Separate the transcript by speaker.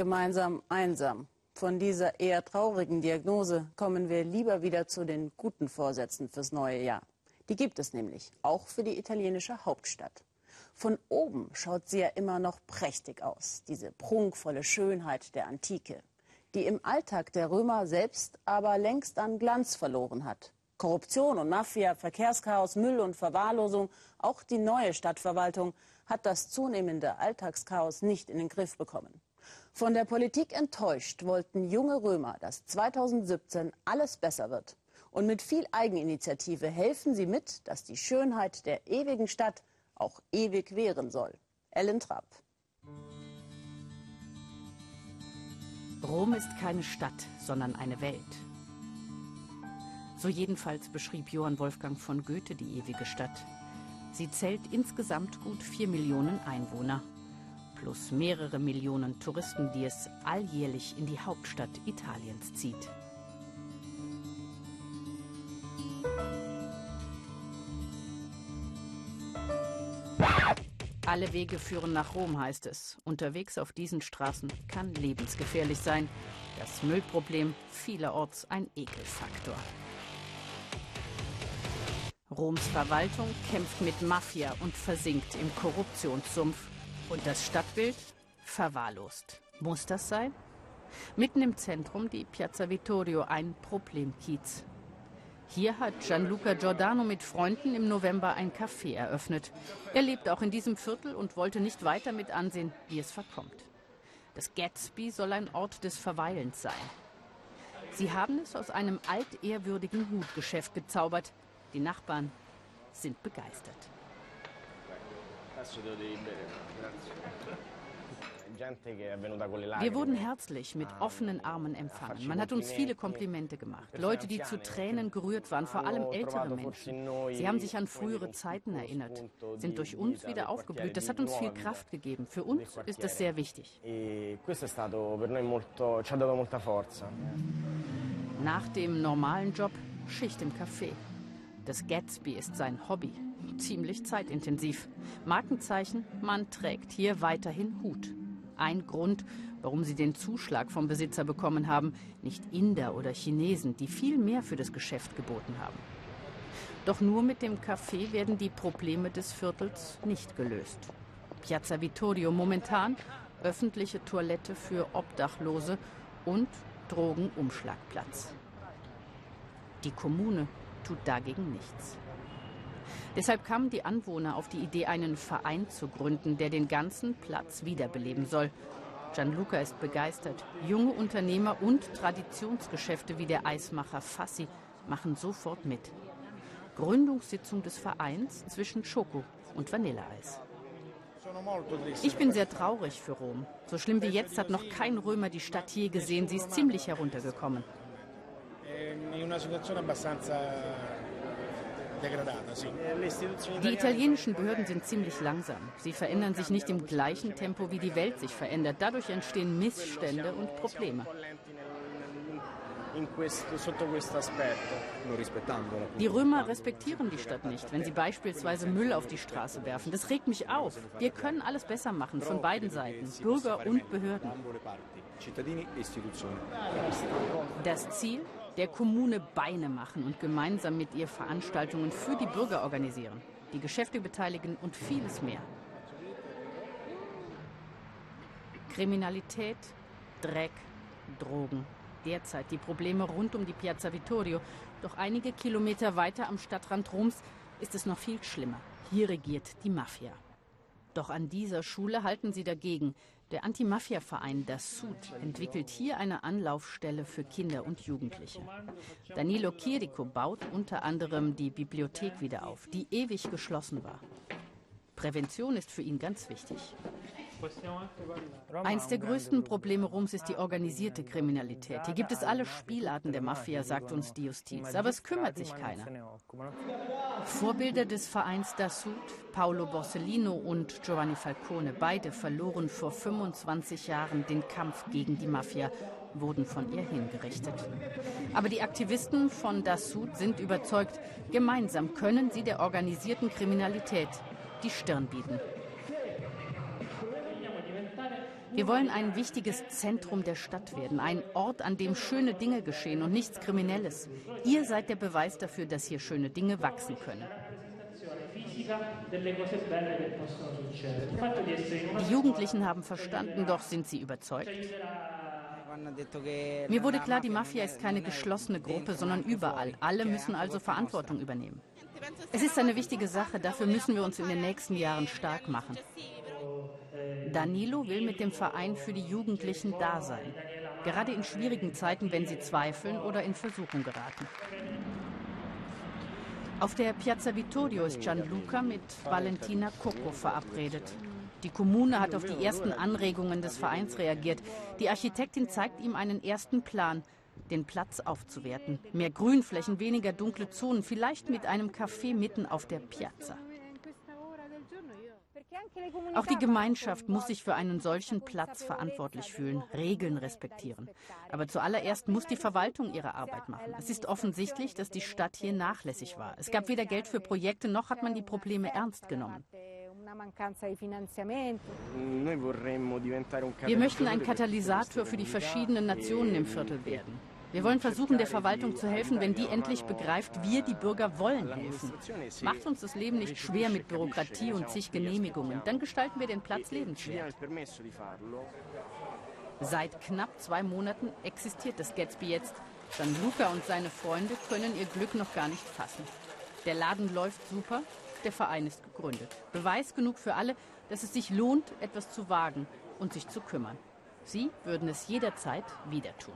Speaker 1: gemeinsam einsam. Von dieser eher traurigen Diagnose kommen wir lieber wieder zu den guten Vorsätzen fürs neue Jahr. Die gibt es nämlich, auch für die italienische Hauptstadt. Von oben schaut sie ja immer noch prächtig aus, diese prunkvolle Schönheit der Antike, die im Alltag der Römer selbst aber längst an Glanz verloren hat. Korruption und Mafia, Verkehrschaos, Müll und Verwahrlosung, auch die neue Stadtverwaltung hat das zunehmende Alltagschaos nicht in den Griff bekommen. Von der Politik enttäuscht wollten junge Römer, dass 2017 alles besser wird. Und mit viel Eigeninitiative helfen sie mit, dass die Schönheit der ewigen Stadt auch ewig währen soll. Ellen Trapp.
Speaker 2: Rom ist keine Stadt, sondern eine Welt. So jedenfalls beschrieb Johann Wolfgang von Goethe die ewige Stadt. Sie zählt insgesamt gut vier Millionen Einwohner, plus mehrere Millionen Touristen, die es alljährlich in die Hauptstadt Italiens zieht. Alle Wege führen nach Rom, heißt es. Unterwegs auf diesen Straßen kann lebensgefährlich sein. Das Müllproblem vielerorts ein Ekelfaktor. Roms Verwaltung kämpft mit Mafia und versinkt im Korruptionssumpf. Und das Stadtbild verwahrlost. Muss das sein? Mitten im Zentrum die Piazza Vittorio, ein Problemkiez. Hier hat Gianluca Giordano mit Freunden im November ein Café eröffnet. Er lebt auch in diesem Viertel und wollte nicht weiter mit ansehen, wie es verkommt. Das Gatsby soll ein Ort des Verweilens sein. Sie haben es aus einem altehrwürdigen Hutgeschäft gezaubert, die Nachbarn sind begeistert. Wir wurden herzlich mit offenen Armen empfangen. Man hat uns viele Komplimente gemacht. Leute, die zu Tränen gerührt waren, vor allem ältere Menschen. Sie haben sich an frühere Zeiten erinnert, sind durch uns wieder aufgeblüht. Das hat uns viel Kraft gegeben. Für uns ist das sehr wichtig. Nach dem normalen Job Schicht im Café. Das Gatsby ist sein Hobby. Ziemlich zeitintensiv. Markenzeichen, man trägt hier weiterhin Hut. Ein Grund, warum sie den Zuschlag vom Besitzer bekommen haben, nicht Inder oder Chinesen, die viel mehr für das Geschäft geboten haben. Doch nur mit dem Café werden die Probleme des Viertels nicht gelöst. Piazza Vittorio momentan öffentliche Toilette für Obdachlose und Drogenumschlagplatz. Die Kommune tut dagegen nichts. Deshalb kamen die Anwohner auf die Idee, einen Verein zu gründen, der den ganzen Platz wiederbeleben soll. Gianluca ist begeistert. Junge Unternehmer und Traditionsgeschäfte wie der Eismacher Fassi machen sofort mit. Gründungssitzung des Vereins zwischen Schoko und Vanilleeis. Ich bin sehr traurig für Rom. So schlimm wie jetzt hat noch kein Römer die Stadt je gesehen. Sie ist ziemlich heruntergekommen. Die italienischen Behörden sind ziemlich langsam. Sie verändern sich nicht im gleichen Tempo, wie die Welt sich verändert. Dadurch entstehen Missstände und Probleme. Die Römer respektieren die Stadt nicht, wenn sie beispielsweise Müll auf die Straße werfen. Das regt mich auf. Wir können alles besser machen, von beiden Seiten, Bürger und Behörden. Das Ziel? Der Kommune Beine machen und gemeinsam mit ihr Veranstaltungen für die Bürger organisieren, die Geschäfte beteiligen und vieles mehr. Kriminalität, Dreck, Drogen. Derzeit die Probleme rund um die Piazza Vittorio. Doch einige Kilometer weiter am Stadtrand Roms ist es noch viel schlimmer. Hier regiert die Mafia. Doch an dieser Schule halten sie dagegen. Der Anti-Mafia-Verein Das Sud entwickelt hier eine Anlaufstelle für Kinder und Jugendliche. Danilo Chirico baut unter anderem die Bibliothek wieder auf, die ewig geschlossen war. Prävention ist für ihn ganz wichtig. Eins der größten Probleme Roms ist die organisierte Kriminalität. Hier gibt es alle Spielarten der Mafia, sagt uns die Justiz. Aber es kümmert sich keiner. Vorbilder des Vereins Dassud, Paolo Borsellino und Giovanni Falcone, beide verloren vor 25 Jahren den Kampf gegen die Mafia, wurden von ihr hingerichtet. Aber die Aktivisten von Dassud sind überzeugt, gemeinsam können sie der organisierten Kriminalität die Stirn bieten. Wir wollen ein wichtiges Zentrum der Stadt werden, ein Ort, an dem schöne Dinge geschehen und nichts Kriminelles. Ihr seid der Beweis dafür, dass hier schöne Dinge wachsen können. Die Jugendlichen haben verstanden, doch sind sie überzeugt. Mir wurde klar, die Mafia ist keine geschlossene Gruppe, sondern überall. Alle müssen also Verantwortung übernehmen. Es ist eine wichtige Sache, dafür müssen wir uns in den nächsten Jahren stark machen. Danilo will mit dem Verein für die Jugendlichen da sein. Gerade in schwierigen Zeiten, wenn sie zweifeln oder in Versuchung geraten. Auf der Piazza Vittorio ist Gianluca mit Valentina Coco verabredet. Die Kommune hat auf die ersten Anregungen des Vereins reagiert. Die Architektin zeigt ihm einen ersten Plan, den Platz aufzuwerten. Mehr Grünflächen, weniger dunkle Zonen, vielleicht mit einem Café mitten auf der Piazza. Auch die Gemeinschaft muss sich für einen solchen Platz verantwortlich fühlen, Regeln respektieren. Aber zuallererst muss die Verwaltung ihre Arbeit machen. Es ist offensichtlich, dass die Stadt hier nachlässig war. Es gab weder Geld für Projekte, noch hat man die Probleme ernst genommen. Wir möchten ein Katalysator für die verschiedenen Nationen im Viertel werden. Wir wollen versuchen, der Verwaltung zu helfen, wenn die endlich begreift, wir, die Bürger, wollen helfen. Macht uns das Leben nicht schwer mit Bürokratie und zig Genehmigungen. Dann gestalten wir den Platz lebenswert. Seit knapp zwei Monaten existiert das Gatsby jetzt. Dann Luca und seine Freunde können ihr Glück noch gar nicht fassen. Der Laden läuft super, der Verein ist gegründet. Beweis genug für alle, dass es sich lohnt, etwas zu wagen und sich zu kümmern. Sie würden es jederzeit wieder tun.